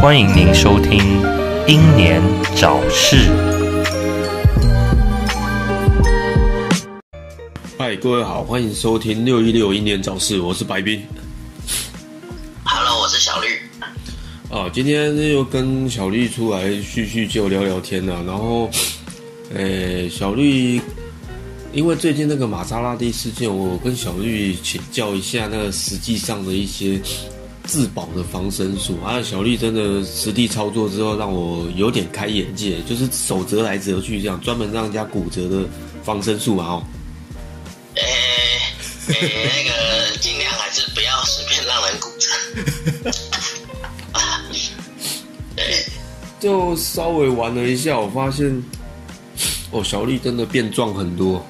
欢迎您收听《英年早逝》。嗨，各位好，欢迎收听六一六英年早逝，我是白冰。Hello，我是小绿。啊，今天又跟小绿出来叙叙旧、聊聊天啊、然后，诶、小绿，因为最近那个玛莎拉蒂事件，我跟小绿请教一下那个实际上的一些自保的防身术啊。小丽真的实地操作之后，让我有点开眼界，就是手折来折去这样，专门让人家骨折的防身术嘛哦。诶、诶、那个尽量还是不要随便让人骨折。就稍微玩了一下，我发现，哦，小丽真的变壮很多。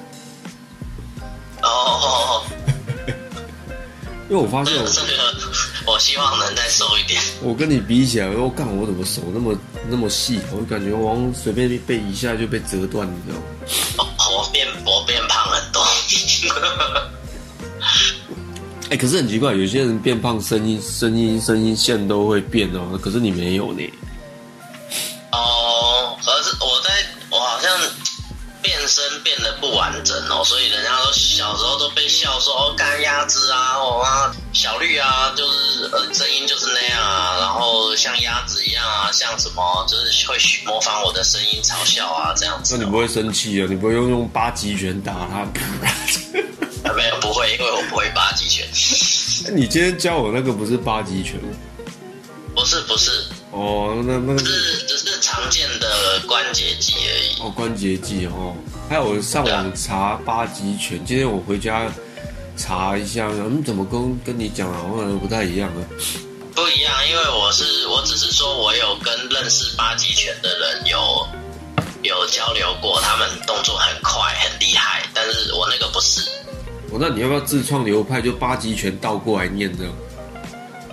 哦，因为我发现我希望能再瘦一点。我跟你比起来，我干我怎么手那么那么细？我感觉我好像随便被一下就被折断，你知道吗？哦，我变我变胖很多。哎、可是很奇怪，有些人变胖，声音声音声音线都会变哦，可是你没有呢。变声变得不完整哦，所以人家都小时候都被笑说哦，干鸭子啊，哦啊，小绿啊，就是呃声音就是那样啊，然后像鸭子一样啊，像什么就是会模仿我的声音嘲笑啊这样子哦。那你不会生气啊？你不会用用八极拳打他？啊没有不会，因为我不会八极拳。你今天教我那个不是八极拳吗？不是不是，哦，那那个是是只是常见的关节肌而已。哦关节技哦。还有我上网查八极拳，今天我回家查一下，嗯，怎么跟跟你讲好像不太一样啊？不一样，因为我是我只是说我有跟认识八极拳的人有有交流过，他们动作很快很厉害，但是我那个不是。哦，那你要不要自创流派，就八极拳倒过来念这样？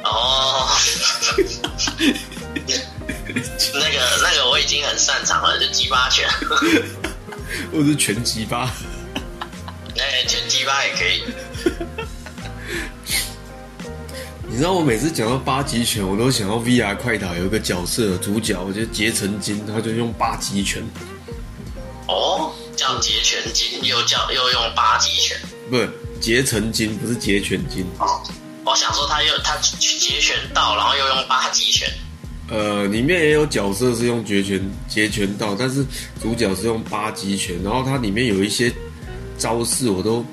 哦，那个那个我已经很擅长了，就鸡巴拳，或者是拳击吧？哎，拳击吧也可以。你知道我每次讲到八极拳，我都想到 VR 快打有一个角色主角，我觉得结成金，他就用八极拳，哦，叫结拳金，又叫又用八极拳。不是结成金，不是结拳金。哦，我想说他又他截拳道，然后又用八极拳。呃，里面也有角色是用截拳截拳道，但是主角是用八极拳，然后它里面有一些招式，我都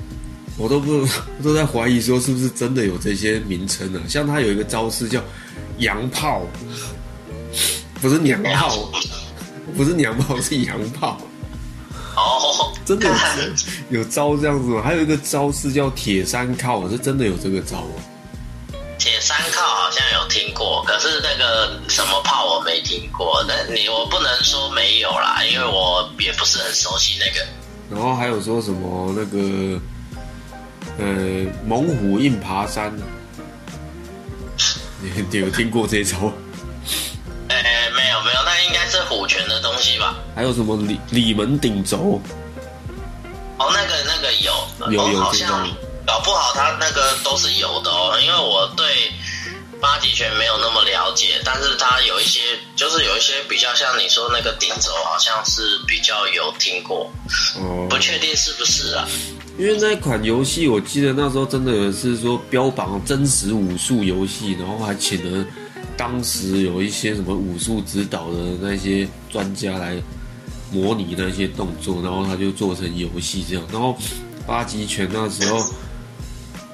我都不 都在怀疑说是不是真的有这些名称呢、像他有一个招式叫洋炮，不是娘炮，不是娘炮，是洋炮。哦，真的有有招这样子吗？还有一个招式叫铁山靠，是真的有这个招哦。铁三靠好像有听过，可是那个什么炮我没听过。那你我不能说没有啦，因为我也不是很熟悉那个。然后还有说什么那个呃猛虎硬爬山，你你有听过这招？呃，没有没有，那应该是虎拳的东西吧？还有什么里里门顶轴？哦，那个那个有，有哦、好像搞不好他那个都是有的哦，因为我对八极拳没有那么了解，但是他有一些就是有一些比较像你说那个顶轴，好像是比较有听过，哦不，确定是不是啊？因为那一款游戏，我记得那时候真的有是说标榜真实武术游戏，然后还请了当时有一些什么武术指导的那些专家来模拟那些动作，然后他就做成游戏这样。然后八极拳那时候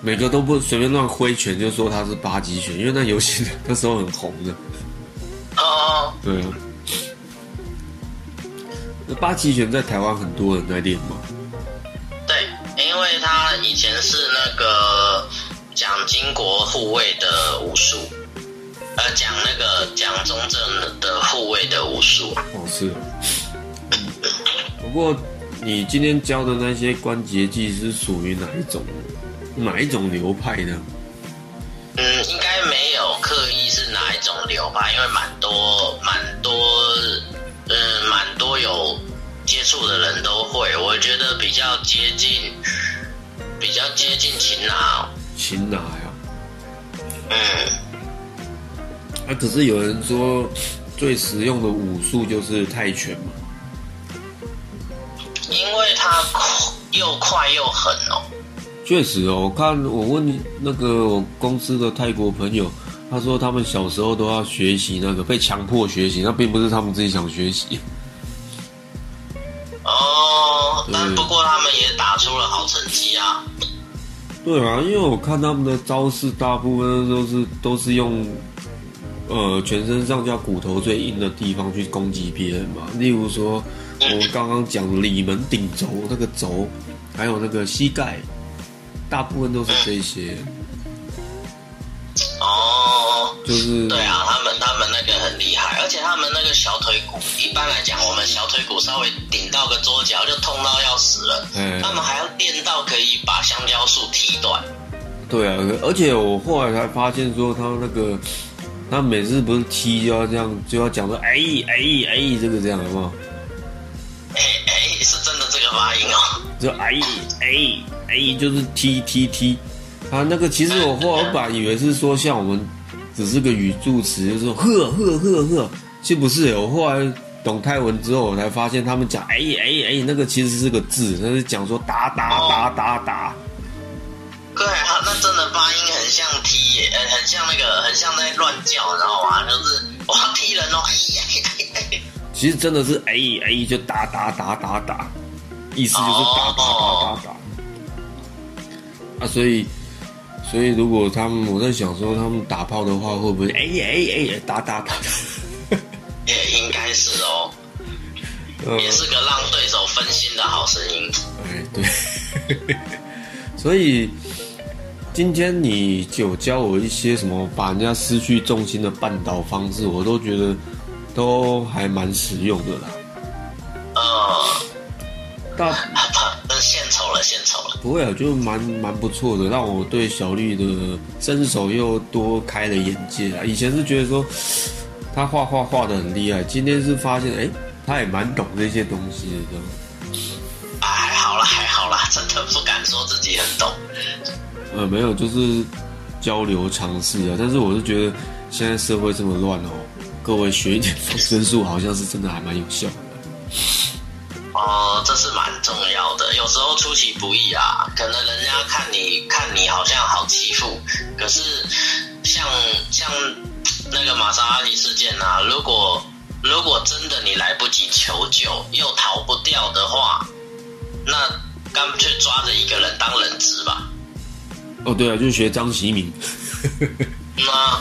每个都不随便乱挥拳，就说他是八极拳，因为那游戏那时候很红的。哦，对啊，那八极拳在台湾很多人在练吗。对，因为他以前是那个蒋经国护卫的武术，呃，讲那个蒋中正的护卫的武术。哦，是哦。不过你今天教的那些关节技是属于哪一种哪一种流派呢？嗯，应该没有刻意是哪一种流派，因为蛮多蛮多，嗯，蛮多有接触的人都会。我觉得比较接近，比较接近擒拿。擒拿呀，嗯，啊，只是有人说最实用的武术就是泰拳嘛。因为它又快又狠哦。确实哦，我看我问那个我公司的泰国朋友，他说他们小时候都要学习那个被强迫学习，那并不是他们自己想学习。哦，但不过他们也打出了好成绩啊。对啊，因为我看他们的招式大部分都是都是用，呃，全身上下骨头最硬的地方去攻击别人嘛。例如说，我们刚刚讲的里门顶轴那个轴，还有那个膝盖，大部分都是这些，哦，就是对啊，他们他们那个很厉害，而且他们那个小腿骨，一般来讲，我们小腿骨稍微顶到个桌角就痛到要死了，嗯他们还要练到可以把香蕉树踢断。对啊，而且我后来才发现说，他那个他每次不是踢就要这样，就要讲说哎哎哎这个这样，有没有？哎哎，是真的这个发音哦。就哎哎哎，就是踢踢踢。啊，那个其实我后来本来以为是说像我们只是个语助词，就是说呵呵呵呵，其实不是。我后来懂泰文之后，我才发现他们讲哎哎哎，那个其实是个字，那是讲说打打打打打。对啊，那真的发音很像踢耶，呃，很像那个，很像在乱叫，你知道吗？就是我要踢人哦，哎呀其实真的是哎哎就打打打打打，意思就是打打打打打。啊，所以所以如果他们我在想说他们打炮的话，会不会哎哎哎打打打？也应该是哦，呃也是个让对手分心的好声音。哎，对，所以今天你就教我一些什么把人家失去重心的绊倒方式，我都觉得都还蛮实用的啦。呃，大真献丑了，献丑了。不会啊，就蛮蛮不错的，让我对小绿的身手又多开了眼界啊。以前是觉得说他画画画的很厉害，今天是发现哎，他也蛮懂这些东西的，这样。啊，还好啦，还好啦，真的不敢说自己很懂。呃，没有，就是交流尝试啊。但是我是觉得现在社会这么乱哦，各位学一点防身术，好像是真的还蛮有效的。哦，这是蛮重要的。有时候出其不意啊，可能人家看你看你好像好欺负，可是像像那个玛莎拉蒂事件啊，如果如果真的你来不及求救，又逃不掉的话，那干脆抓着一个人当人质吧。哦，对啊，就是学张习明。那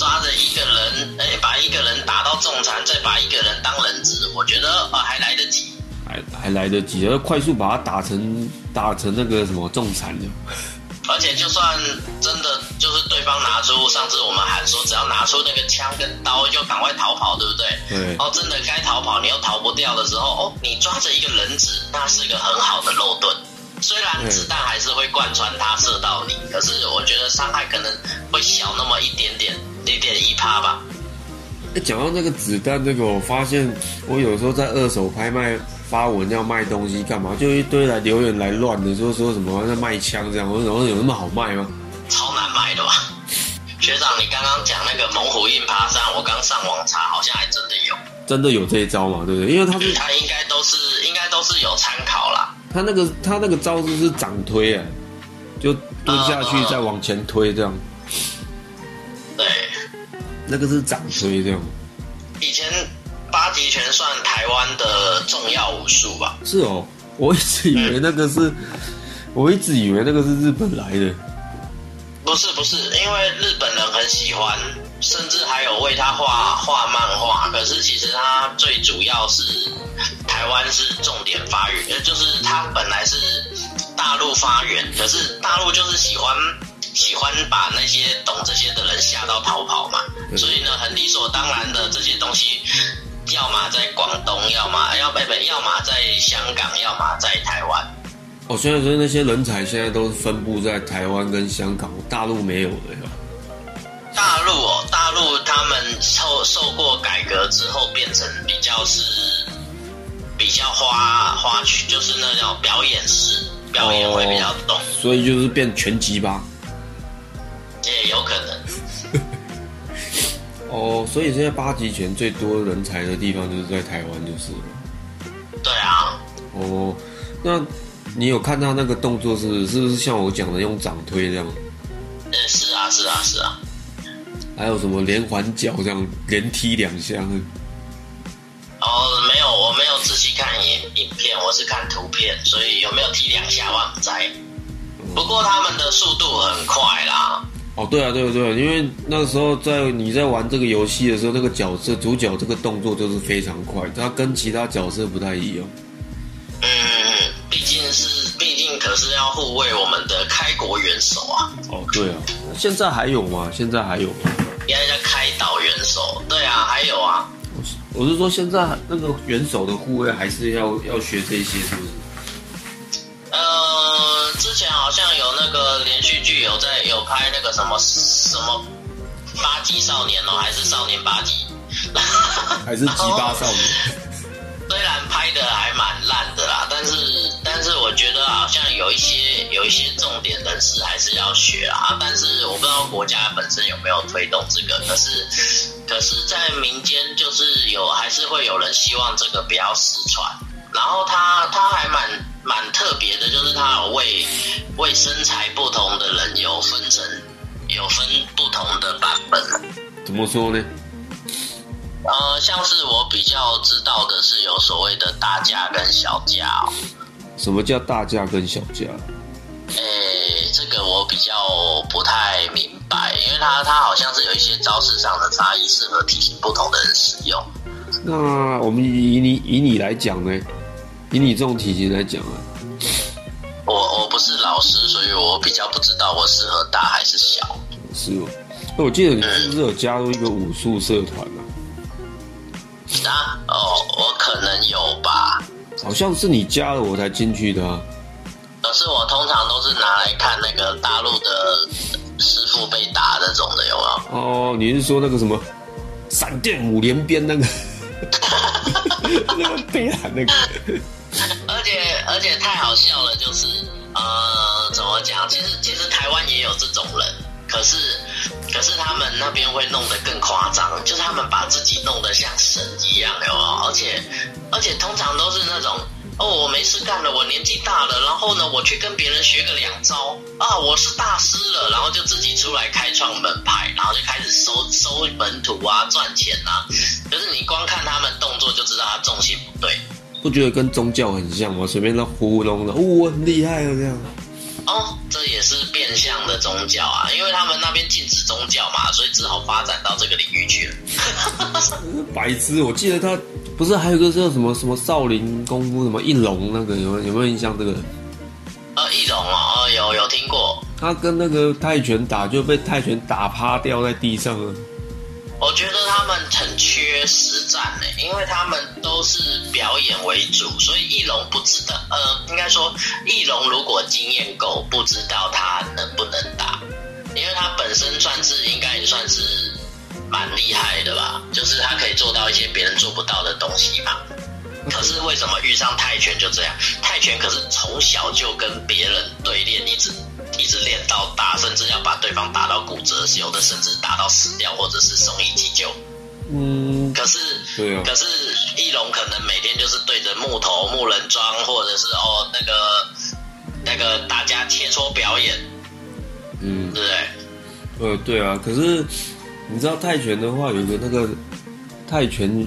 抓着一个人，哎，把一个人打到重残，再把一个人当人质，我觉得啊还来得及。还还来得及，要快速把他打成打成那个什么重残的。而且就算真的就是对方拿出上次我们喊说只要拿出那个枪跟刀就赶快逃跑，对不对？对哦，真的该逃跑你又逃不掉的时候，哦，你抓着一个人质，那是一个很好的漏盾。虽然子弹还是会贯穿他射到你，可是我觉得伤害可能会小那么一点点，零点一趴吧。哎，讲到那个子弹，这个我发现我有时候在二手拍卖发文要卖东西干嘛，就一堆来留言来乱的，说说什么在卖枪这样，我说有那么好卖吗？超难卖的吧？学长，你刚刚讲那个猛虎印爬山，我刚上网查，好像还真的有。真的有这一招嘛？对不对？因为他是他应该都是应该都是有参考啦。他那个他那个招式是掌推啊，就蹲下去啊再往前推这样，对，那个是掌推这样。以前八极拳算台湾的重要武术吧？是哦，我一直以为那个是，我一直以为那个是日本来的。不是不是，因为日本人很喜欢，甚至还有为他画画漫画。可是其实他最主要是台湾是重点发源，呃就是他本来是大陆发源，可是大陆就是喜欢喜欢把那些懂这些的人吓到逃跑嘛，所以呢，很理所当然的这些东西。要么在广东，要么要不不，要么在香港，要么在台湾。哦，所以说那些人才现在都分布在台湾跟香港，大陆没有的呀。大陆哦，大陆他们受受过改革之后，变成比较是比较花花去，就是那种表演式，表演会比较懂，所以就是变拳击吧。哦，所以现在八极拳最多人才的地方就是在台湾，就是了。对啊，哦，那你有看他那个动作是是不是像我讲的用掌推这样？嗯，是啊，是啊，是啊。还有什么连环脚这样连踢两下？哦，没有，我没有仔细看影影片，我是看图片，所以有没有踢两下我不在。不过他们的速度很快啦。哦，对啊，对啊，对啊，因为那个时候在你在玩这个游戏的时候，那个角色主角这个动作就是非常快，他跟其他角色不太一样。嗯，毕竟是，毕竟可是要护卫我们的开国元首啊。哦，对啊，现在还有吗？现在还有吗？应该叫开岛元首。对啊，还有啊。我是说，现在那个元首的护卫还是要要学这些，是不是？呃，之前好像有那个连续剧有在有拍那个什么什么八级少年哦，还是少年八级？还是鸡巴少年？虽然拍的还蛮烂的啦，但是但是我觉得好像有一些有一些重点人士还是要学啊。但是我不知道国家本身有没有推动这个，可是可是在民间就是有还是会有人希望这个不要失传。然后他他还蛮蛮特别的，就是它有为为身材不同的人有分成有分不同的版本。怎么说呢？呃，像是我比较知道的是有所谓的大架跟小架哦。什么叫大架跟小架？诶，这个我比较不太明白，因为它它好像是有一些招式上的差异，适合体型不同的人使用。那我们以你以你来讲呢？以你这种体型来讲啊，我我不是老师，所以我比较不知道我适合大还是小。是哦，那我记得你是不是有加入一个武术社团啊？啊哦，我可能有吧。好像是你加了我才进去的啊。可是我通常都是拿来看那个大陆的师傅被打那种的，有没有？哦，你是说那个什么闪电五连鞭那个？那个被打那个？而且而且太好笑了，就是呃，怎么讲？其实其实台湾也有这种人，可是可是他们那边会弄得更夸张，就是他们把自己弄得像神一样，有没有？而且而且通常都是那种哦，我没事干了，我年纪大了，然后呢，我去跟别人学个两招啊，我是大师了，然后就自己出来开创门派，然后就开始收收门徒啊，赚钱啊。就是你光看他们动作就知道他重心不对。不觉得跟宗教很像吗？随便那糊弄的，哦，我很厉害哦，这样。哦，这也是变相的宗教啊，因为他们那边禁止宗教嘛，所以只好发展到这个领域去了。白痴，我记得他不是还有个叫什么什么少林功夫什么一龙那个有有没有印象？这个？呃，一龙哦，有有听过。他跟那个泰拳打就被泰拳打趴掉在地上了。我觉得他们很缺实战呢，因为他们都是表演为主，所以翼龙不知道，呃，应该说翼龙如果经验够，不知道他能不能打，因为他本身算是应该也算是蛮厉害的吧，就是他可以做到一些别人做不到的东西嘛。可是为什么遇上泰拳就这样？泰拳可是从小就跟别人对练，一直。一直练到大，甚至要把对方打到骨折，有的甚至打到死掉，或者是送医急救。嗯，可是，对啊，可是翼龙可能每天就是对着木头、木人桩，或者是哦那个那个大家切磋表演。嗯，对不对？呃，对啊。可是你知道泰拳的话，有个那个泰拳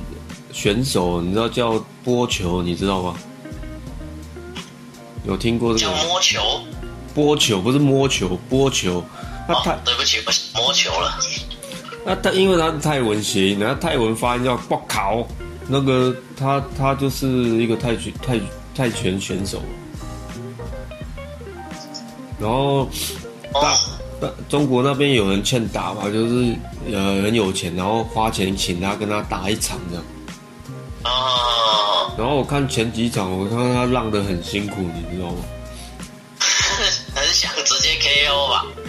选手，你知道叫波球，你知道吗？有听过这个？叫摸球。波球不是摸球，波球。那泰对不起，我摸球了。那他因为他是泰文谐音，然后泰文发音叫“波考”。那个他他就是一个泰拳泰泰拳选手。然后大那中国那边有人欠打嘛，就是呃很有钱，然后花钱请他跟他打一场这样。啊。然后我看前几场，我看他浪得很辛苦，你知道吗？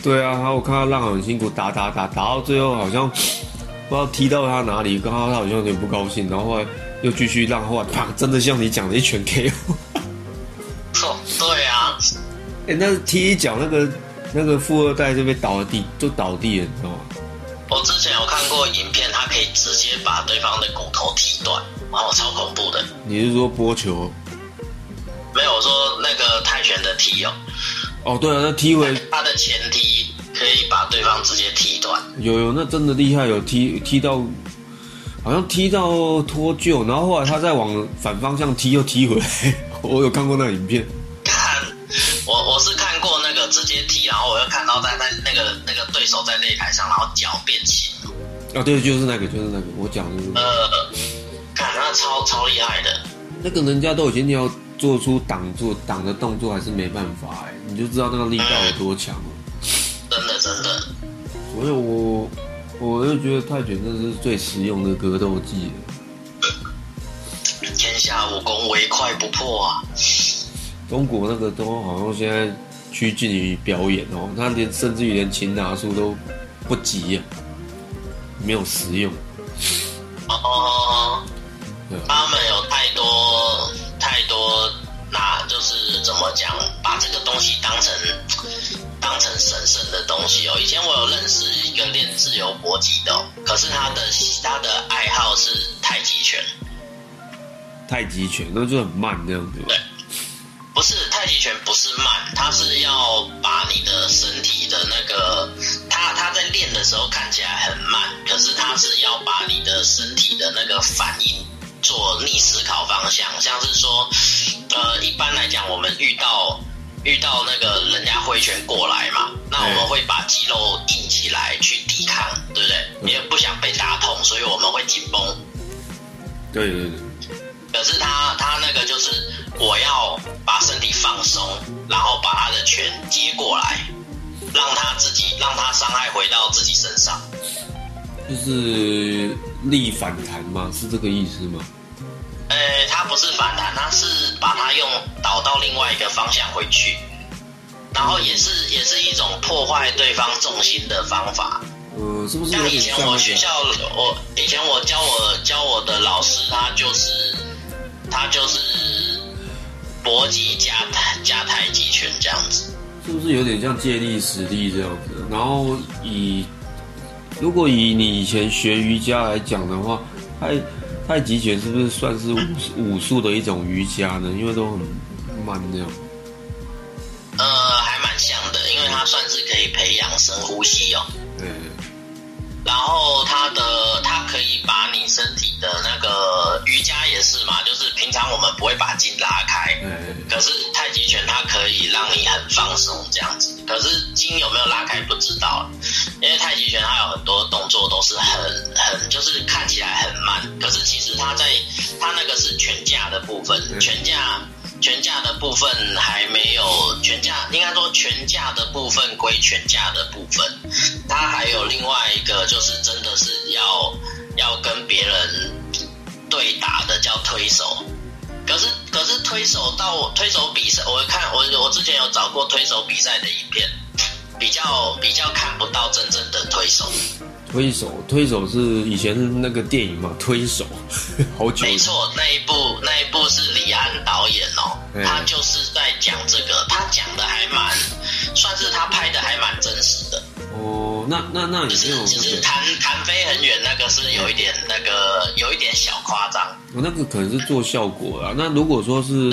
对啊，然后我看他浪很辛苦，打打打打到最后好像不知道踢到他哪里，刚刚他好像有点不高兴，然后后来又继续浪，后来啪，真的像你讲的一拳 KO。错，对啊。哎，那踢一脚，那个那个富二代就被倒了地，就倒地了，你知道吗？我之前有看过。影片，他可以直接把对方的骨头踢断，哦，超恐怖的。你是说波球？没有，我说那个泰拳的踢哦。哦，对啊，那踢回他的前踢可以把对方直接踢断。有有，那真的厉害，有踢踢到，好像踢到脱臼，然后后来他再往反方向踢，又踢回来。我有看过那个影片。看，我我是看过那个直接踢，然后我又看到在在那个那个对手在擂台上，然后脚变形。啊，对，就是那个，就是那个，我讲的。呃，看他超超厉害的。那个人家都已经要做出挡住挡的动作，还是没办法哎，你就知道那个力道有多强了。真的真的。所以我我就觉得泰拳真是最实用的格斗技天下武功唯快不破啊！中国那个都好像现在趋近于表演哦，他连甚至于连擒拿术都不及呀，没有实用。哦，他们有太多太多，拿就是怎么讲，把这个东西当成东西哦。以前我有认识一个练自由搏击的，可是他的他的爱好是太极拳。太极拳那就很慢这样子。对，不是太极拳不是慢，他是要把你的身体的那个，他他在练的时候看起来很慢，可是他是要把你的身体的那个反应做逆思考方向，像是说，呃，一般来讲我们遇到遇到那个人家挥拳过来嘛，那我们会把肌肉硬起来去抵抗，对不对？因为不想被打痛，所以我们会紧绷。对对对。可是他他那个就是我要把身体放松，然后把他的拳接过来，让他自己让他伤害回到自己身上，就是力反弹吗？是这个意思吗？呃，它不是反弹，它是把它用倒到另外一个方向回去，然后也是也是一种破坏对方重心的方法。呃，是不是像以前我学校我以前我教我教我的老师，他就是。他就是搏击加加太极拳这样子，是不是有点像借力使力这样子？然后以如果以你以前学瑜伽来讲的话，太太极拳是不是算是武武术的一种瑜伽呢？因为都很慢那样。呃，还蛮像的，因为它算是可以培养深呼吸哦。对。然后它的它可以把你身体的那个瑜伽也是嘛，就是平常我们不会把筋拉开，可是太极拳它可以让你很放松这样子。可是筋有没有拉开不知道，因为太极拳它有很多动作都是很很就是看起来很慢，可是其实它在它那个是拳架的部分，拳架。拳架的部分还没有，拳架应该说拳架的部分归拳架的部分，它还有另外一个就是真的是要要跟别人对打的叫推手，可是可是推手到推手比赛，我看我我之前有找过推手比赛的影片，比较比较看不到真正的推手。推手，推手是以前那个电影嘛？推手，好久。没错，那一部那一部是李安导演哦，他就是在讲这个，他讲的还蛮，算是他拍的还蛮真实的。哦，那那那只是只是弹弹飞很远，那个是有一点那个有一点小夸张。我那个可能是做效果啊。那如果说是。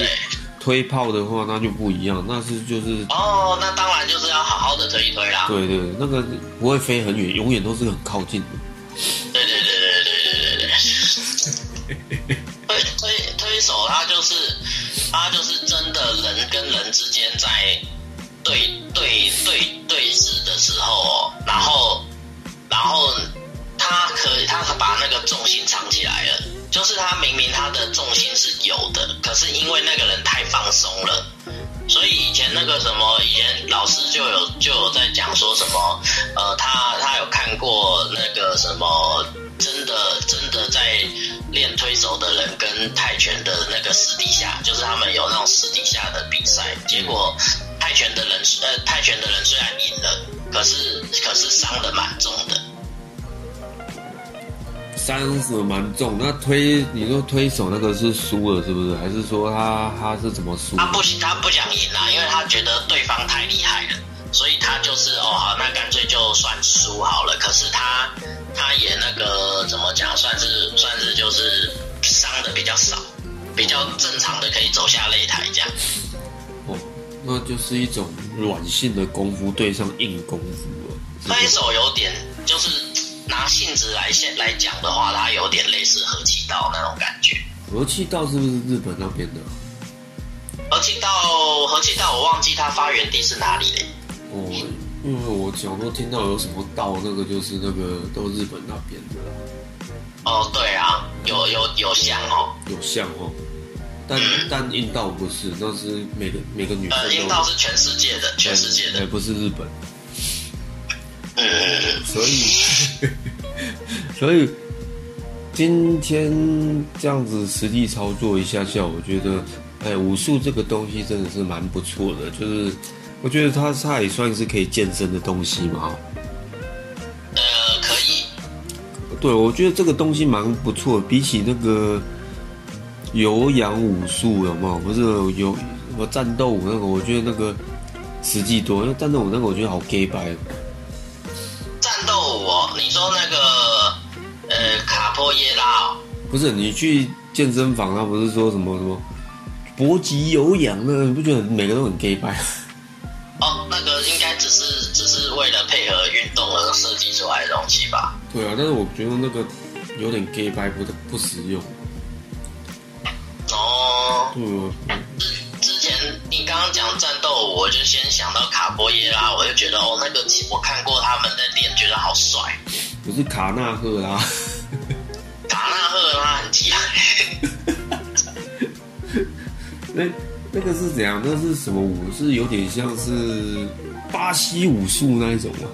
推炮的话，那就不一样，那是就是哦，那当然就是要好好的推一推啦。对对，那个不会飞很远，永远都是很靠近的。对对对对对对对对。推推推手，他就是他就是真的人跟人之间在对对对对峙的时候，然后然后他可以他把那个重心藏起来了。就是他明明他的重心是有的，可是因为那个人太放松了，所以以前那个什么，以前老师就有就有在讲说什么，呃，他他有看过那个什么，真的真的在练推手的人跟泰拳的那个私底下，就是他们有那种私底下的比赛，结果泰拳的人呃泰拳的人虽然赢了，可是可是伤的蛮重的。伤是蛮重，那推你说推手那个是输了是不是？还是说他他是怎么输？他不他不想赢啊，因为他觉得对方太厉害了，所以他就是哦好，那干脆就算输好了，可是他他也那个怎么讲，算是算是就是伤的比较少，比较正常的可以走下擂台这样。哦，那就是一种软性的功夫对上硬功夫了。推手有点就是拿性质来现来讲的话，它有点类似和气道那种感觉。和气道是不是日本那边的？和气道，和气道，我忘记它发源地是哪里嘞。哦，因为我小时候听到有什么道，那个就是那个都日本那边的，哦，对啊，有有有像哦。有像哦。但但阴道不是，那是每个每个女生呃，阴道是全世界的，全世界哎，的。不是日本。所以，所以今天这样子实际操作一下下，我觉得，哎，武术这个东西真的是蛮不错的。就是我觉得它它也算是可以健身的东西嘛。呃，可以。对，我觉得这个东西蛮不错，比起那个有氧武术有没有？不是有什么战斗舞那个，我觉得那个实际多。因为战斗舞那个我觉得好 gay 白。波耶拉哦，不是你去健身房，他不是说什么什么搏击有氧那，你不觉得每个都很 gay 白？哦，那个应该只是只是为了配合运动而设计出来的东西吧？对啊，但是我觉得那个有点 gay 白，不不实用。哦，对啊，之前你刚刚讲战斗，我就先想到卡波耶拉，我就觉得哦，那个我看过他们的练，觉得好帅。不是卡纳赫拉，卡那那个是怎样？那是什么舞？是有点像是巴西武术那一种吗？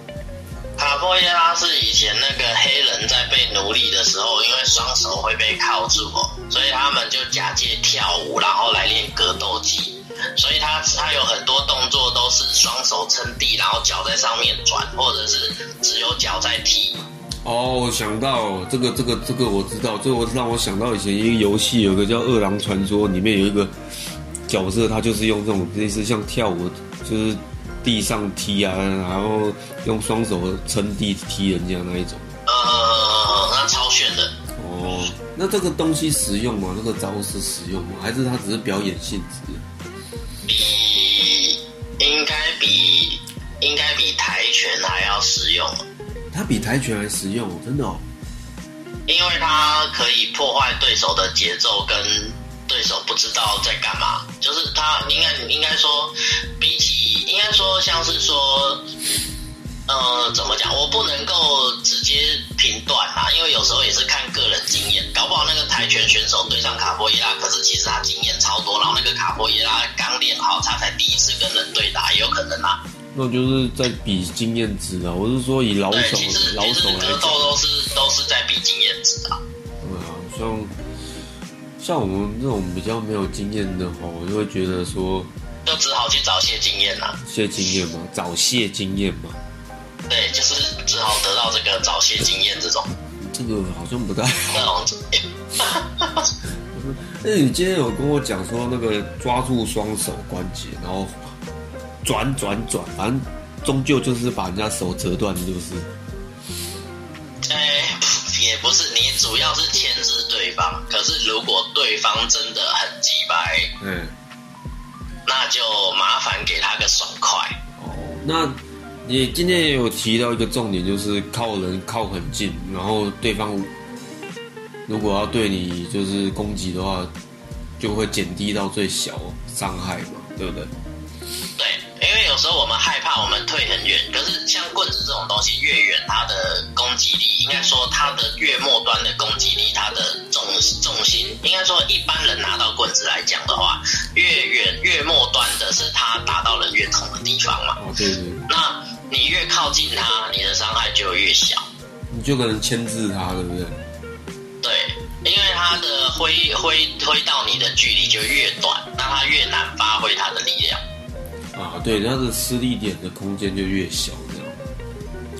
卡波耶拉是以前那个黑人在被奴隶的时候，因为双手会被铐住哦，所以他们就假借跳舞，然后来练格斗技。所以他他有很多动作都是双手撑地，然后脚在上面转，或者是只有脚在踢。哦，我想到这个这个这个我知道，这个我让我想到以前一个游戏，有个叫《饿狼传说》，里面有一个角色，他就是用这种类似像跳舞，就是地上踢啊，然后用双手撑地踢人家那一种。呃，那超炫的。哦，那这个东西实用吗？那个招式实用吗？还是它只是表演性质？比应该比应该比跆拳还要实用，它比跆拳还实用，真的哦。因为它可以破坏对手的节奏，跟对手不知道在干嘛。就是他应该应该说，比起应该说像是说，呃，怎么讲？我不能够直接评断啦，因为有时候也是看个人经验。搞不好那个跆拳选手对上卡波耶拉，可是其实他经验超多，然后那个卡波耶拉刚练好，他才第一次跟人对打，也有可能啊。那就是在比经验值啊。我是说以老对，手老手来讲，格斗都是都是在比经验值啊。对啊，像像我们这种比较没有经验的话，我就会觉得说就只好去找些经验啦。些经验嘛，找些经验嘛，对，就是只好得到这个找些经验这种这个好像不太那种经验。但 是你今天有跟我讲说那个抓住双手关节，然后转转转，反正终究就是把人家手折断，就是。主要是牵制对方。可是如果对方真的很鸡白，嗯，那就麻烦给他个爽快。哦，那你今天也有提到一个重点，就是靠人靠很近，然后对方如果要对你就是攻击的话，就会减低到最小伤害嘛，对不对？对，因为有时候我们害怕我们退很远，可是像棍子这种东西，越远它的攻击力，应该说它的越末端的攻击力，它的重重心，应该说一般人拿到棍子来讲的话，越远越末端的是它打到人越痛的地方嘛。哦，对对对，那你越靠近它，你的伤害就越小。你就可能牵制它，对不对？对，因为它的挥挥挥到你的距离就越短，那它越难发挥它的力量。啊，对，它的私立点的空间就越小，这样。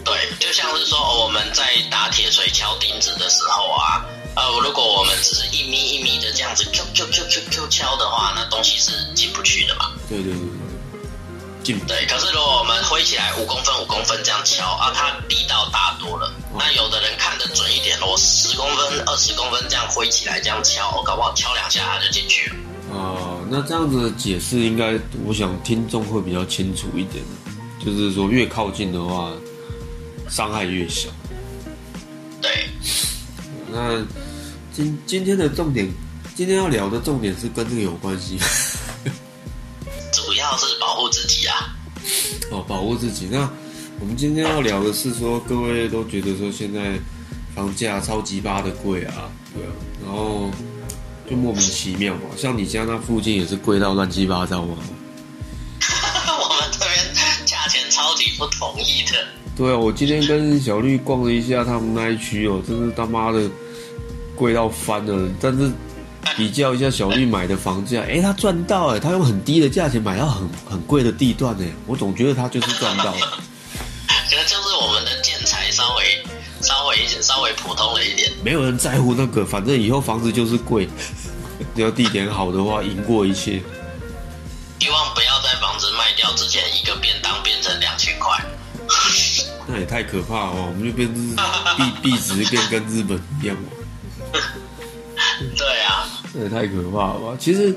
对，就像是说我们在打铁锤敲钉子的时候啊，啊，如果我们只是一米一米的这样子敲敲敲敲敲敲的话，那东西是进不去的嘛。对对对对，进。对，可是如果我们挥起来五公分五公分这样敲啊，它力道大多了。那有的人看得准一点，我十公分二十公分这样挥起来这样敲，我搞不好敲两下它就进去了。哦，那这样子的解释应该，我想听众会比较清楚一点。就是说，越靠近的话，伤害越小。对，那今今天的重点，今天要聊的重点是跟这个有关系。主要是保护自己啊。哦，保护自己。那我们今天要聊的是说，各位都觉得说现在房价超级八的贵啊，对啊，然后就莫名其妙嘛。像你家那附近也是贵到乱七八糟嘛。我们这边价钱超级不统一的。对啊，我今天跟小绿逛了一下他们那一区哦，真是他妈的贵到翻了。但是比较一下小绿买的房价，哎，他赚到哎，他用很低的价钱买到很很贵的地段哎，我总觉得他就是赚到。可稍微普通了一点。没有人在乎那个，反正以后房子就是贵，只 要地点好的话，赢过一切。希望不要在房子卖掉之前，一个便当变成两千块。那也太可怕了，我们就变日币 币值变跟日本一样对啊，这也太可怕了吧？其实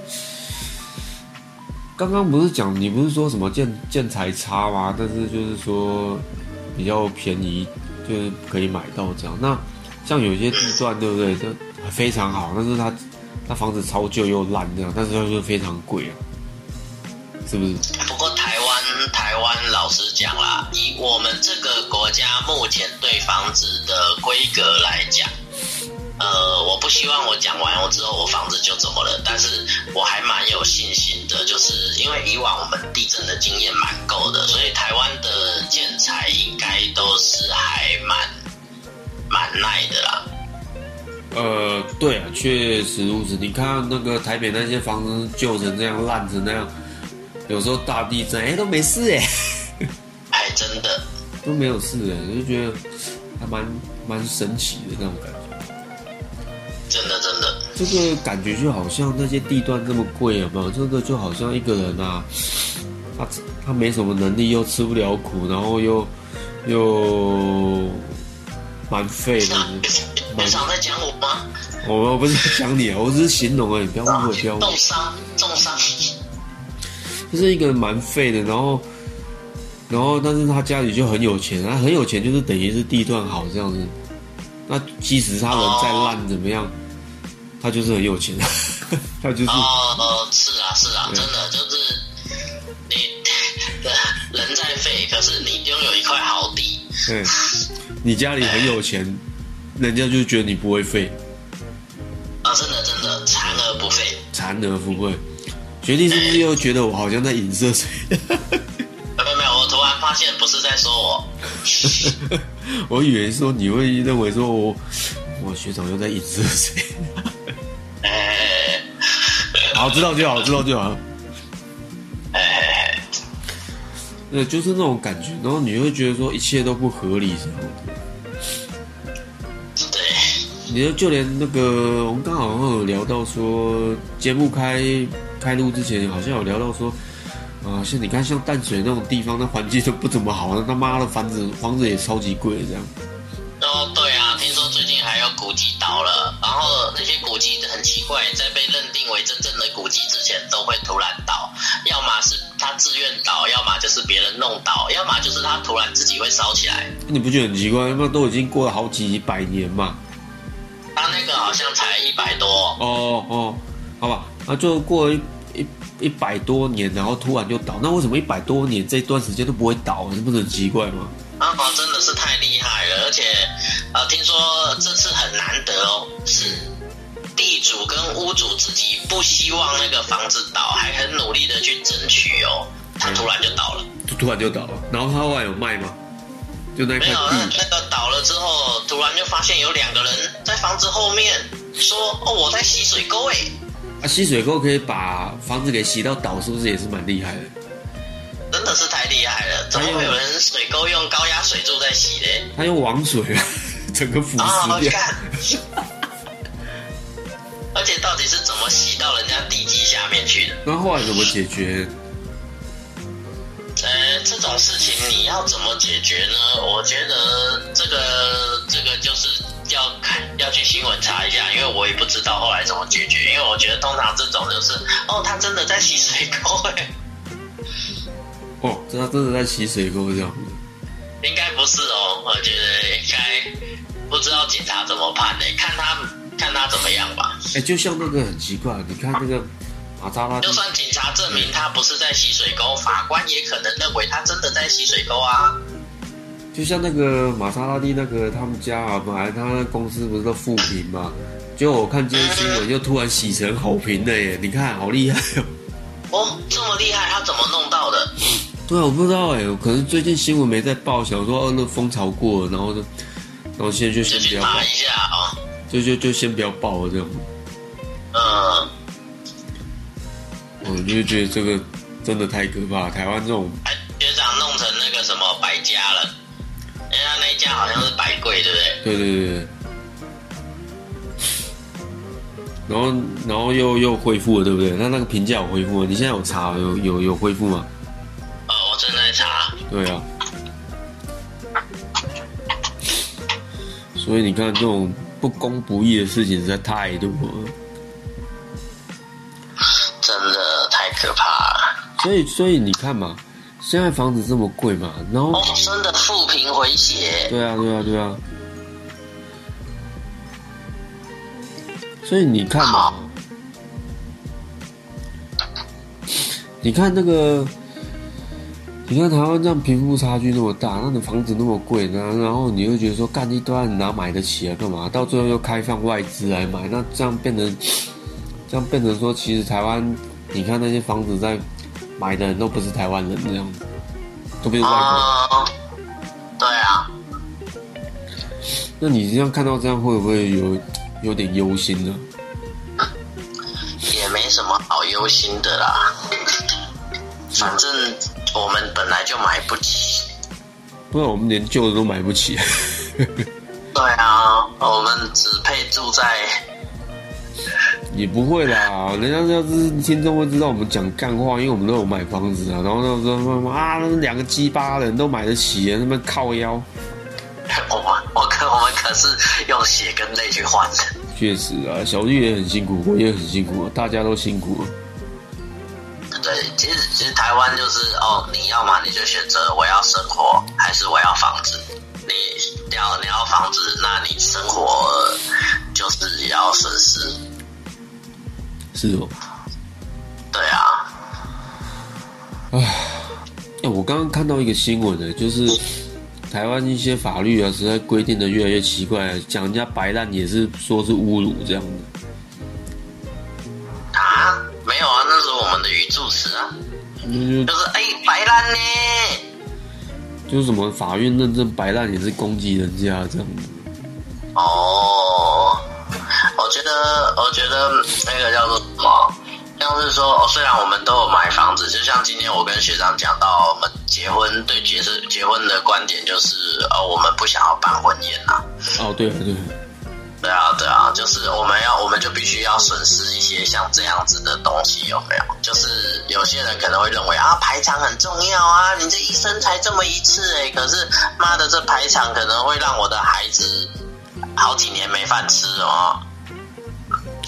刚刚不是讲你不是说什么建建材差吗？但是就是说比较便宜，就是可以买到这样。那像有些地段对不对？就非常好，但是它它房子超旧又烂这样，但是它就非常贵啊，是不是？不过台湾台湾老实讲啦，以我们这个国家目前对房子的规格来讲，呃，我不希望我讲完我之后我房子就怎么了，但是我还蛮有信心的，就是因为以往我们地震的经验蛮够的，所以台湾的建材应该都是还蛮蛮耐的啦。呃，对啊，确实如此。你看那个台北那些房子旧成这样、烂成那样，有时候大地震，哎，都没事 哎，还，真的都没有事哎，就觉得还蛮蛮神奇的那种感觉。真的真的，这个感觉就好像那些地段这么贵，有没有？这个就好像一个人啊，他他没什么能力，又吃不了苦，然后又又蛮废的。你常在讲我吗？我我不是在讲你啊，我只是形容而已，不要误会，不要误会。重伤，重伤。就是一个人蛮废的，然后然后但是他家里就很有钱，他很有钱，就是等于是地段好这样子。那即使他人再烂怎么样，他就是很有钱，他就是。哦，是啊，是啊，真的就是你 人在废，可是你拥有一块好地。对，你家里很有钱，人家就觉得你不会废。啊，真的真的，残而不废。残而不会。学弟是不是又觉得我好像在影射谁？我。我以为说你会认为说我我学长又在影射谁？哎，好，知道就好，知道就好。哎，呃，就是那种感觉，然后你会觉得说一切都不合理，什么的。对，你就就连那个我们刚好好像有聊到说节目开开录之前，好像有聊到说。啊，像你看，像淡水那种地方，那环境都不怎么好，那他妈的房子房子也超级贵，这样。哦，对啊，听说最近还有古迹倒了，然后那些古迹很奇怪，在被认定为真正的古迹之前，都会突然倒，要么是他自愿倒，要么就是别人弄倒，要么就是他突然自己会烧起来。你不觉得很奇怪？那都已经过了好几百年嘛。他那个好像才一百多。哦哦，好吧，那就过一百多年，然后突然就倒，那为什么一百多年这段时间都不会倒？这不是很奇怪吗？啊，真的是太厉害了，而且呃，听说这次很难得哦，是地主跟屋主自己不希望那个房子倒，还很努力的去争取哦，他突然就倒了，就突然就倒了。然后他后来有卖吗？就那块没有，那地，那个倒了之后，突然就发现有两个人在房子后面说：“哦，我在洗水沟。”哎，啊，吸水沟可以把房子给洗到倒，是不是也是蛮厉害的？真的是太厉害了！怎么会有人水沟用高压水柱在洗嘞？他用网水啊，整个腐啊，蚀掉。看，而且到底是怎么洗到人家地基下面去的？那后来怎么解决？呃，这种事情你要怎么解决呢？我觉得这个这个就是要要看要去新闻查一下，因为我也不知道后来怎么解决。因为我觉得通常这种就是哦，他真的在洗水沟哎，哦，这他真的在洗水沟这样。应该不是哦，我觉得应该不知道警察怎么判呢？看他看他怎么样吧。哎，就像那个很奇怪，你看那个马扎拉就，算警察证明他不是在洗水沟，法官也可能认为他真的在洗水沟啊。就像那个玛莎拉蒂那个他们家啊，本来他那公司不是都负评嘛，结果我看今天新闻又突然洗成好评了耶！你看好厉害哦。哦，这么厉害，他怎么弄到的？对啊，我不知道哎，可能最近新闻没在报，想说哦那风潮过了，然后就，然后现在就就先不要报，一下哦。就就就先不要报了这样。嗯，我就觉得这个真的太可怕，台湾这种对不对？对。然后，然后又又恢复了，对不对？那那个评价有恢复了？你现在有查有有有恢复吗？呃，我正在查。对啊。所以你看，这种不公不义的事情实在太多了。真的太可怕了！所以，所以你看嘛，现在房子这么贵嘛，然后哦，真的负评回血，对啊，对啊，对啊。所以你看嘛，你看那个，你看台湾这样贫富差距那么大，那你房子那么贵，然后然后你又觉得说干一段哪买得起啊？干嘛？到最后又开放外资来买，那这样变成，这样变成说，其实台湾，你看那些房子在买的人都不是台湾人这样，都不是外国人。啊、对啊，那你这样看到这样会不会有有点忧心了？也没什么好忧心的啦。反正我们本来就买不起。不然我们连旧的都买不起。对啊，我们只配住在 也不会啦，人家要是听众会知道我们讲干话，因为我们都有买房子啊。然后那时候啊，那两个鸡巴人都买得起，那边靠腰。可是用血跟泪去换的。确实啊，小绿也很辛苦，我也很辛苦，大家都辛苦。对，其实其实台湾就是哦，你要嘛你就选择我要生活还是我要房子。你要你要房子，那你生活就是要损失。是哦，对啊，哎，我刚刚看到一个新闻呢，就是台湾一些法律啊，实在规定的越来越奇怪，讲人家白烂也是说是侮辱这样的。啊，没有啊，那是我们的语助词啊，就是就是哎、白烂呢。就是什么法院认证白烂也是攻击人家这样的。哦，我觉得，我觉得那个叫做什么？像是说，哦，虽然我们都有买房子，就像今天我跟学长讲到，我们结婚对结是结婚的观点就是，呃，我们不想要办婚宴呐、哦，对啊，对啊，对啊，对啊，就是我们要，我们就必须要损失一些像这样子的东西，有没有？就是有些人可能会认为啊，排场很重要啊，你这一生才这么一次哎，可是妈的，这排场可能会让我的孩子好几年没饭吃哦。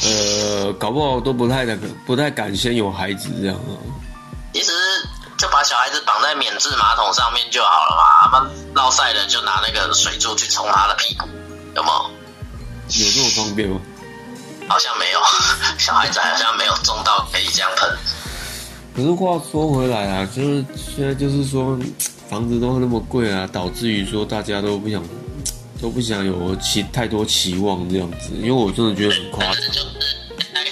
呃，搞不好都不太敢，不太敢先有孩子这样啊。其实就把小孩子绑在免治马桶上面就好了嘛，他们落晒了就拿那个水柱去冲他的屁股，有没有？有这么方便吗？好像没有，小孩子好像没有重到可以这样喷。可是话说回来啊，就是现在就是说，房子都那么贵啊，导致于说大家都不想，都不想有期太多期望这样子，因为我真的觉得很夸张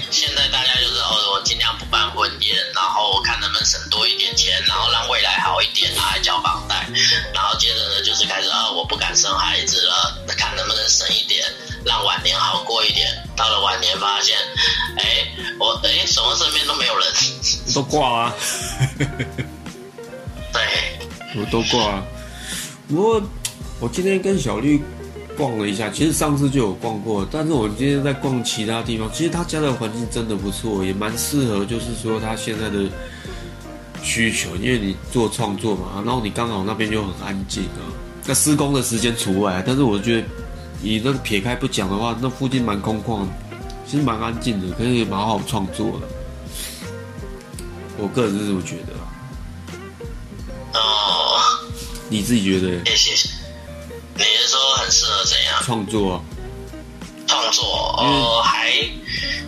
现在大家就是哦，我尽量不办婚宴，然后我看能不能省多一点钱，然后让未来好一点，拿来交房贷，然后接着呢就是开始啊，我不敢生孩子了，那看能不能省一点，让晚年好过一点。到了晚年发现，哎，我哎什么身边都没有人，都挂啊，对，我都挂啊。不过我今天跟小绿逛了一下，其实上次就有逛过，但是我今天在逛其他地方，其实他家的环境真的不错，也蛮适合，就是说他现在的需求，因为你做创作嘛，然后你刚好那边又很安静啊，那施工的时间除外，但是我觉得你那个撇开不讲的话，那附近蛮空旷，其实蛮安静的，可以蛮好创作的。我个人是这么觉得啊，哦，你自己觉得谢谢。你是说很适合怎样创作啊？创作？哦，还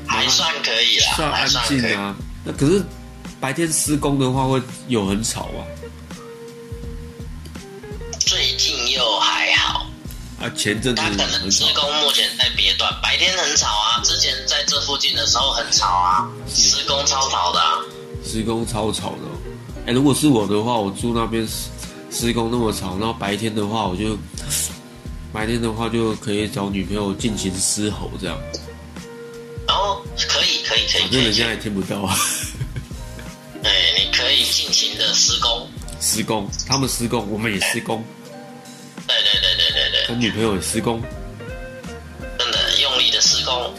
还算可以啦，还算安。静啊。那可是白天施工的话，会有很吵啊。最近又还好，啊，前阵子他可能施。工目前在别段，白天很吵啊。之前在这附近的时候很吵啊，施工超吵的、啊。施工超吵的、哦。哎、如果是我的话，我住那边施施工那么吵，然后白天的话，我就白天的话就可以找女朋友尽情嘶吼这样，然后可以可以可以反正人家也听不到啊。哎，你可以尽情的施工。施工，他们施工，我们也施工，对对对对对对，跟女朋友也施工。真的用力的施工，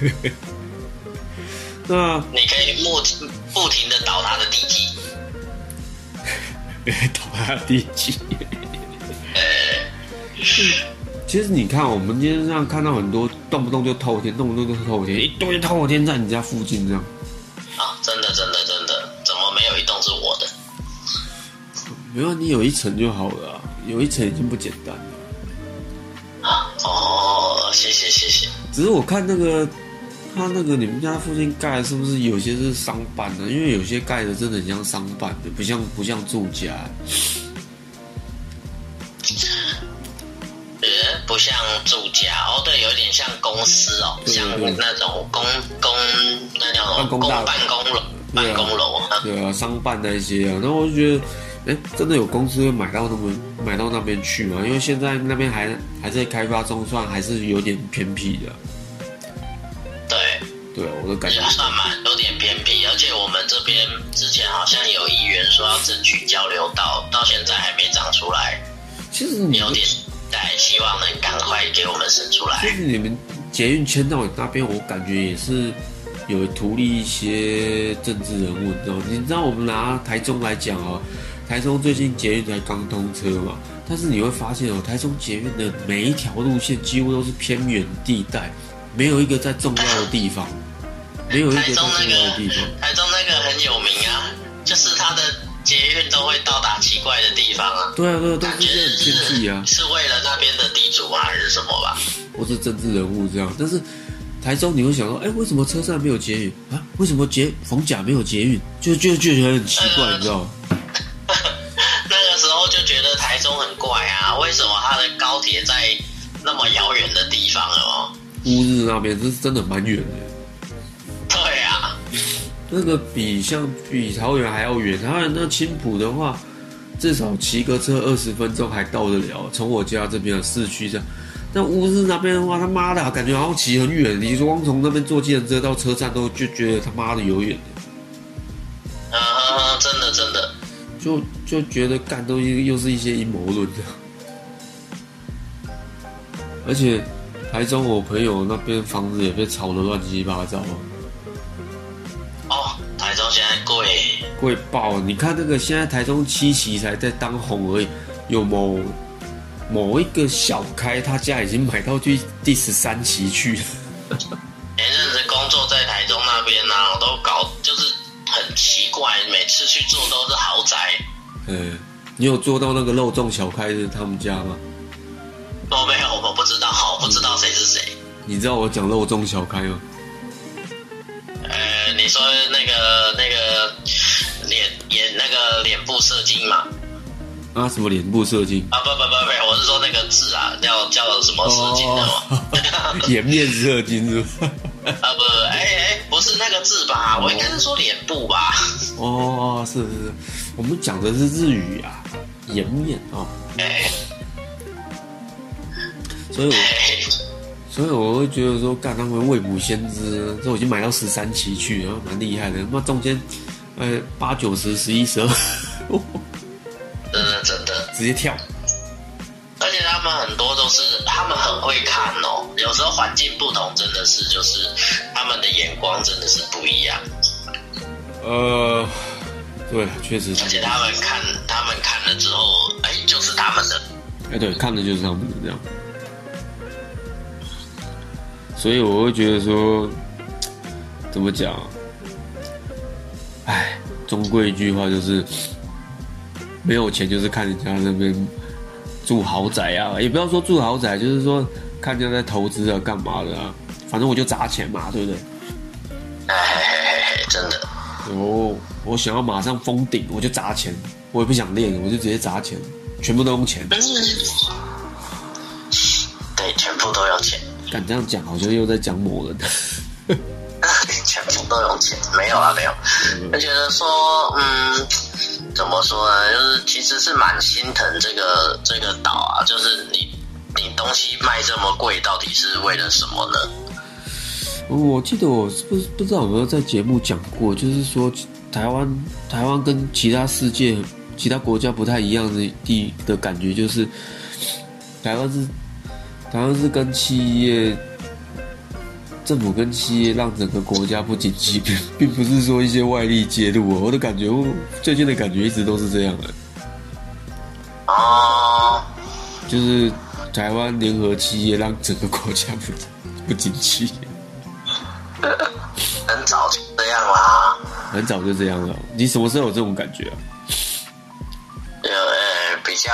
那你可以不停不停的倒他的地基。倒他的地基。呃，其实你看，我们今天这样看到很多动不动就偷天，动不动就偷天，一堆偷天在你家附近这样。啊，真的真的真的，怎么没有一栋是我的？没有，你有一层就好了啊、有一层已经不简单了。啊，哦，谢谢谢谢。只是我看那个，他那个你们家附近盖的是不是有些是商办的？因为有些盖的真的很像商办的，不像不像住家。像公司哦，对像那种公公那叫什么？办公办公楼、办公楼啊。对啊，商办那些啊，然后我就觉得，哎，真的有公司会买到那么买到那边去吗？因为现在那边还还在开发中，算还是有点偏僻的。对，对啊，我都感觉。也算蛮有点偏僻，而且我们这边之前好像有议员说要争取交流道，到现在还没长出来，其实你有点在，希望能赶快给我们生出其。实你们捷运迁到那边，我感觉也是有图利一些政治人物，你知道？你知道我们拿台中来讲哦，台中最近捷运才刚通车嘛，但是你会发现哦，台中捷运的每一条路线几乎都是偏远地带，没有一个在重要的地方，没有一个在重要的地方。台中那个很有名啊，就是它的捷运都会到达奇怪的地方啊。对啊，对啊，都感觉是很偏僻啊，是为了那边的地主吗？还是什么吧？或是政治人物这样。但是台中你会想说，哎，为什么车站没有捷运啊？为什么捷逢甲没有捷运？就就就觉得很奇怪，你知道吗？那个时候就觉得台中很怪啊，为什么它的高铁在那么遥远的地方哦？乌日那边这是真的蛮远的，那个比像比桃园还要远。桃园那青浦的话，至少骑个车二十分钟还到得了，从我家这边的市区这样。但乌日那边的话，他妈的，感觉好像骑很远。你光从那边坐计程车到车站都就觉得他妈的有远的，嗯，真的真的，就就觉得干东西又是一些阴谋论的。而且台中我朋友那边房子也被炒得乱七八糟。贵，贵爆！你看那个现在台中七期才在当红而已，有某某一个小开，他家已经买到去第十三期去了。前阵子工作在台中那边呢、啊，我都搞就是很奇怪，每次去住都是豪宅，嗯，你有做到那个肉粽小开的他们家吗？我没有，我不知道，我不知道谁是谁。你知道我讲肉粽小开吗？呃，你说部射精嘛？啊，什么脸部射精？啊不不不不，我是说那个字啊，叫叫什么射精的嘛？哦，颜面射精是吧？啊不，哎哎，不是那个字吧？我应该是说脸部吧？哦，是是是，我们讲的是日语啊，颜面哦，哎所以我哎，所以我会觉得说，干他们未卜先知，这我已经买到十三期去，然后蛮厉害的。那中间，呃，八九十、十一、十二，真的真的，直接跳。而且他们很多都是他们很会看哦，有时候环境不同，真的是就是他们的眼光真的是不一样，呃，对，确实。而且他们看他们看了之后，哎，就是他们的。哎，对，看的就是他们的这样。所以我会觉得说，怎么讲？哎，终归一句话就是，没有钱就是看人家那边住豪宅啊，也不要说住豪宅，就是说看人家在投资啊，干嘛的啊？反正我就砸钱嘛，对不对？哎，真的。哦，我想要马上封顶，我就砸钱。我也不想练，我就直接砸钱，全部都用钱。对，全部都用钱。敢这样讲，好像又在讲某人。全部都用钱，没有啊，没有。就觉得说，嗯，怎么说呢？就是其实是蛮心疼这个这个岛啊。就是你你东西卖这么贵，到底是为了什么呢？我记得我是不是不知道有没有在节目讲过，就是说台湾台湾跟其他世界其他国家不太一样的地的感觉，就是台湾是台湾是跟企业。政府跟企业让整个国家不景气，并并不是说一些外力介入。我的感觉，最近的感觉一直都是这样的。啊，就是台湾联合企业让整个国家不不景气。很早就这样啦。很早就这样了。你什么时候有这种感觉啊？呃，比较。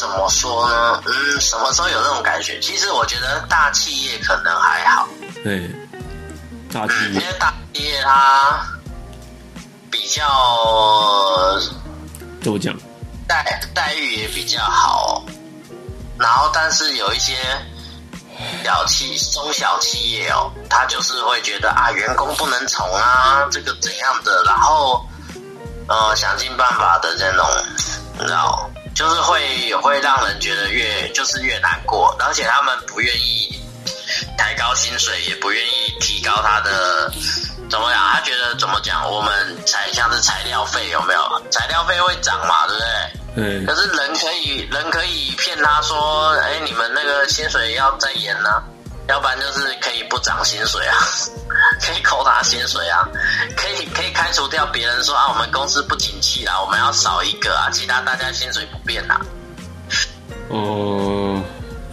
怎么说呢？嗯，什么时候有那种感觉？其实我觉得大企业可能还好。对，大企业，因为大企业它比较怎么讲？待待遇也比较好。然后，但是有一些小企、中小企业哦，他就是会觉得啊，员工不能从啊，这个怎样的？然后，呃，想尽办法的这种，你知道。就是会会让人觉得越就是越难过，而且他们不愿意抬高薪水，也不愿意提高他的怎么样？他觉得怎么讲？我们材像是材料费有没有？材料费会涨嘛，对不对？嗯。可是人可以人可以骗他说，哎，你们那个薪水要再延呢，要不然就是可以不涨薪水啊。可以扣他薪水啊，可以可以开除掉别人说啊，我们公司不景气啦，我们要少一个啊，其他大家薪水不变啦。哦，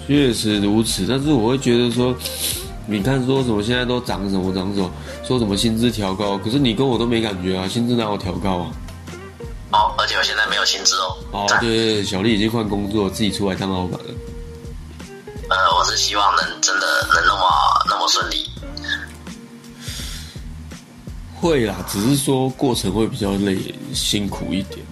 确实如此，但是我会觉得说，你看说什么现在都涨什么涨什么，说什么薪资调高，可是你跟我都没感觉啊，薪资哪有调高啊？哦，而且我现在没有薪资哦。哦，对对，小丽已经换工作，自己出来当老板了。呃，我是希望能真的能那么那么顺利。会啦，只是说过程会比较累，辛苦一点。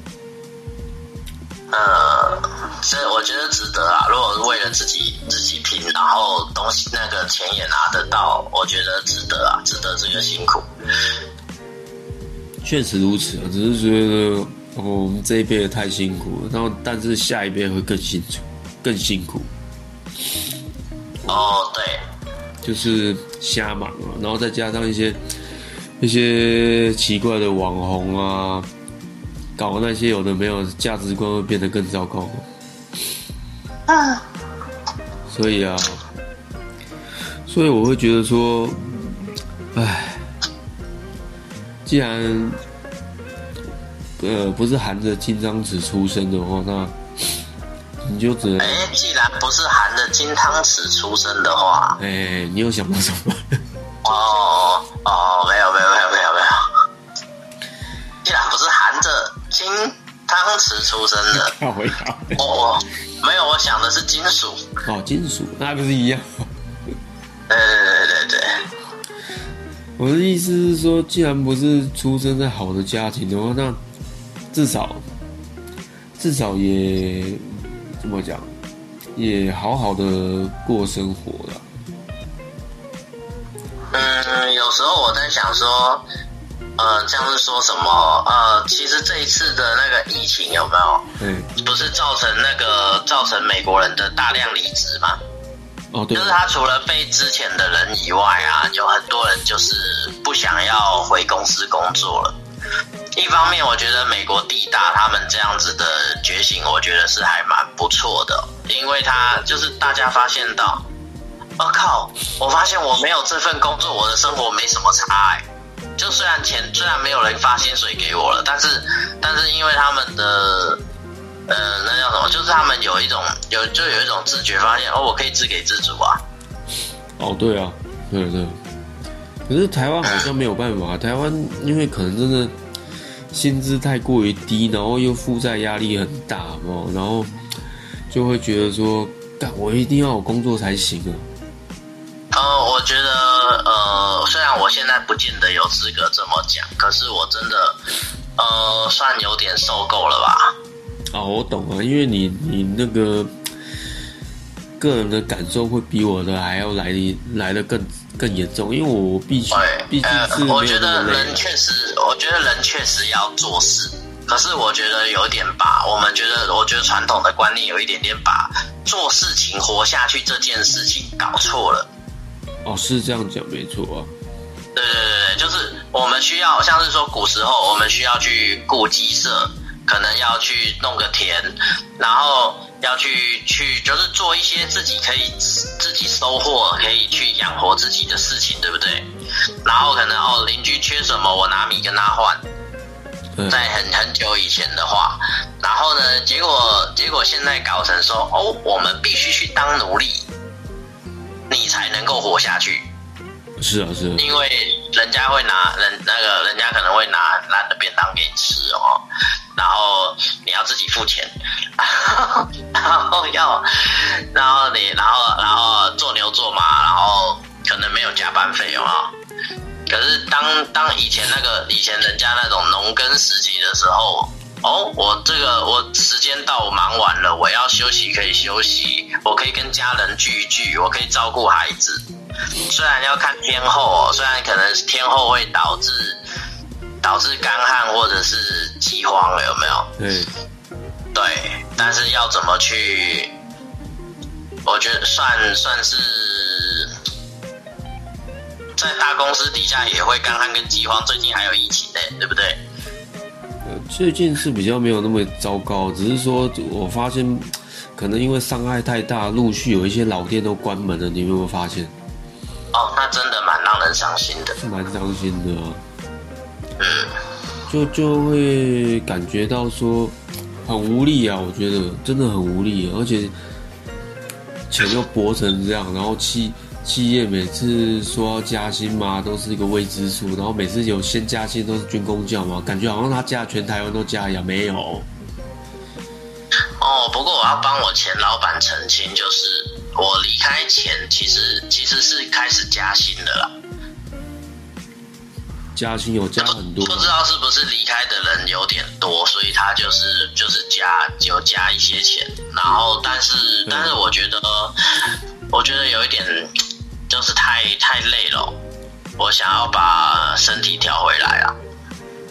呃，这我觉得值得啊。如果是为了自己自己拼，然后东西那个钱也拿得到，我觉得值得啊，值得这个辛苦。确实如此啊，只是觉得我们这一辈太辛苦了，然后但是下一辈会更辛苦，更辛苦。哦，对，就是瞎忙啊，然后再加上一些。一些奇怪的网红啊，搞那些有的没有，价值观会变得更糟糕。啊，所以啊，所以我会觉得说，唉，既然呃不是含着金汤匙出生的话，那你就只能……哎，既然不是含着金汤匙出生的话，哎，你有想到什么？哦哦，没有没有没有没有没有，既然不是含着金汤匙出生的，我哦，没有，我想的是金属。哦，金属，那不是一样？对对对对对。我的意思是说，既然不是出生在好的家庭的话，那至少至少也怎么讲，也好好的过生活了。嗯，有时候我在想说，呃，像是说什么，呃，其实这一次的那个疫情有没有？嗯，不是造成那个造成美国人的大量离职吗？哦，对，就是他除了被之前的人以外啊，有很多人就是不想要回公司工作了。一方面，我觉得美国地大他们这样子的觉醒，我觉得是还蛮不错的，因为他就是大家发现到。我靠！我发现我没有这份工作，我的生活没什么差哎。就虽然钱虽然没有人发薪水给我了，但是但是因为他们的呃那叫什么，就是他们有一种有就有一种自觉，发现哦，我可以自给自足啊。哦，对啊，对对。可是台湾好像没有办法，台湾因为可能真的薪资太过于低，然后又负债压力很大哦，然后就会觉得说，干我一定要有工作才行啊。呃，我觉得呃，虽然我现在不见得有资格这么讲，可是我真的呃，算有点受够了吧。啊，我懂啊，因为你你那个个人的感受会比我的还要来的来的更更严重，因为我必须毕竟是我觉得人确实，我觉得人确实要做事，可是我觉得有点把我们觉得，我觉得传统的观念有一点点把做事情活下去这件事情搞错了。哦，是这样讲没错啊。对对对对，就是我们需要，像是说古时候我们需要去顾鸡舍。可能要去弄个田，然后要去去就是做一些自己可以自己收获、可以去养活自己的事情，对不对？然后可能哦，邻居缺什么，我拿米跟他换。在很很久以前的话，然后呢，结果结果现在搞成说哦，我们必须去当奴隶，你才能够活下去。是啊，是啊。因为人家会拿人那个人家可能会拿拿的便当给你吃哦。然后你要自己付钱，然后要，然后你，然后，然后做牛做马，然后可能没有加班费哦。可是当当以前那个以前人家那种农耕时期的时候，哦，我这个我时间到，我忙完了，我要休息可以休息，我可以跟家人聚一聚，我可以照顾孩子。虽然要看天候，虽然可能天候会导致。导致干旱或者是饥荒了，有没有？对，对，但是要怎么去？我觉得算算是在大公司底下也会干旱跟饥荒，最近还有疫情呢，对不对？呃，最近是比较没有那么糟糕，只是说我发现可能因为伤害太大，陆续有一些老店都关门了，你有没有发现？哦，那真的蛮让人伤心的，是蛮伤心的。嗯就就会感觉到说很无力啊，我觉得真的很无力，而且钱又薄成这样，然后企企业每次说要加薪嘛，都是一个未知数，然后每次有先加薪都是军工教嘛，感觉好像他加全台湾都加一样，没有。哦，不过我要帮我前老板澄清，就是我离开前其实其实是开始加薪的啦。加薪有加很多，不知道是不是离开的人有点多，所以他就是就是加有加一些钱，然后但是但是我觉得我觉得有一点就是太太累了，我想要把身体调回来啊，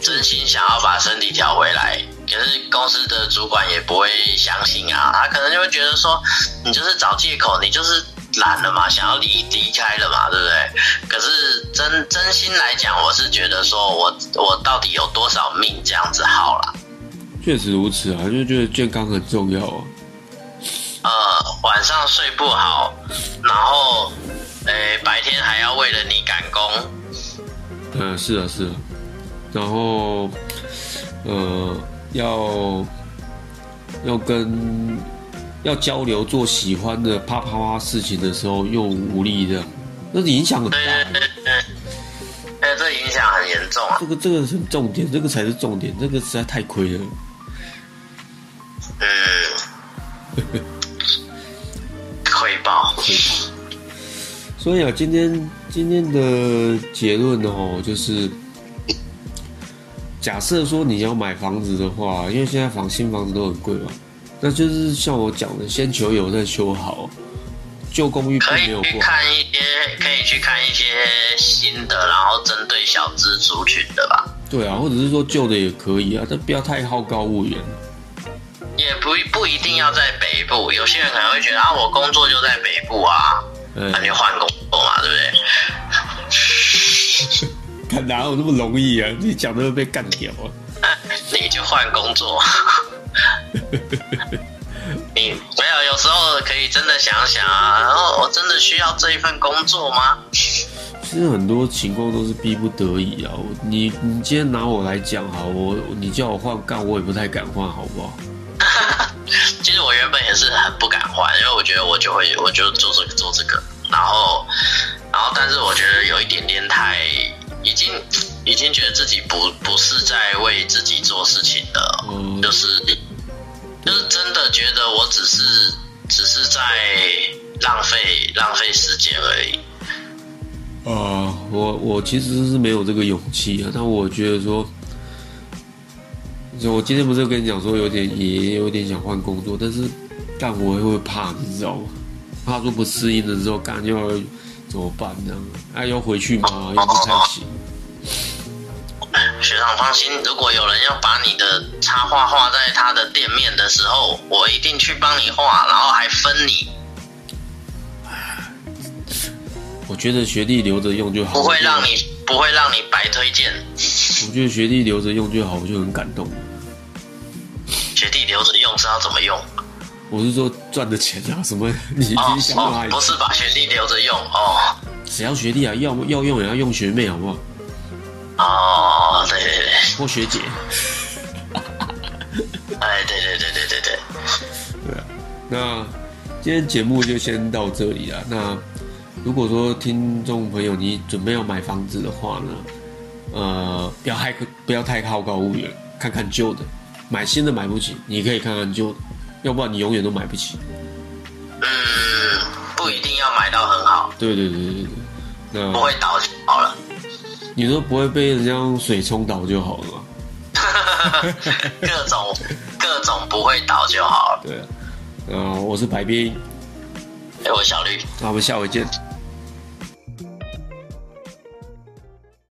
真心想要把身体调回来，可是公司的主管也不会相信啊，他可能就会觉得说你就是找借口，你就是。懒了嘛，想要离离开了嘛，对不对？可是真真心来讲，我是觉得说我我到底有多少命这样子好了。确实如此啊，就觉得健康很重要啊。呃，晚上睡不好，然后，诶，白天还要为了你赶工。嗯，是啊，是啊。然后，呃，要要跟。要交流做喜欢的啪啪啪事情的时候又无力的，那影响很大。哎，这影响很严重啊！这个这个是重点，这个才是重点，这个实在太亏了。嗯，亏爆，亏爆。所以啊，今天今天的结论哦，就是假设说你要买房子的话，因为现在房新房子都很贵嘛。那就是像我讲的，先求有再修好，旧公寓可以去看一些，可以去看一些新的，然后针对小资族群的吧。对啊，或者是说旧的也可以啊，但不要太好高骛远。也不不一定要在北部，有些人可能会觉得啊，我工作就在北部啊，那你换工作嘛，对不对？看哪有那么容易啊？你讲的会被干掉啊？你就换工作。你没有，有时候可以真的想想啊，然后我真的需要这一份工作吗？其实很多情况都是逼不得已啊。你你今天拿我来讲哈，我你叫我换干，我也不太敢换，好不好？其实我原本也是很不敢换，因为我觉得我就会我就做这个做这个，然后然后但是我觉得有一点点太已经已经觉得自己不不是在为自己做事情的，嗯就是就是真的觉得我只是只是在浪费浪费时间而已。啊，我我其实是没有这个勇气啊，但我觉得说，就我今天不是跟你讲说有点也有点想换工作，但是但我会怕，你知道吗？怕说不适应了之后，干就要怎么办呢？啊，要回去吗？又不太行。学长放心，如果有人要把你的插画画在他的店面的时候，我一定去帮你画，然后还分你，我觉得学弟留着用就好，不会让你不会让你白推荐。我觉得学弟留着用就好，我就很感动。学弟留着用是要怎么用？我是说赚的钱啊，什么你哦你想法哦，不是把学弟留着用哦谁要学弟啊？要要用也要用学妹好不好？哦，对对对，或学姐。哎，对对对对对对，对啊，那今天节目就先到这里了。那如果说听众朋友你准备要买房子的话呢，呃，不要太不要太好高骛远，看看旧的，买新的买不起，你可以看看旧的，要不然你永远都买不起。嗯，不一定要买到很好，对对对对对，那不会倒就好了。你说不会被人家用水冲倒就好了嘛？各种各种不会倒就好了。对啊，呃，我是白冰，哎，我小绿。那我们下回见。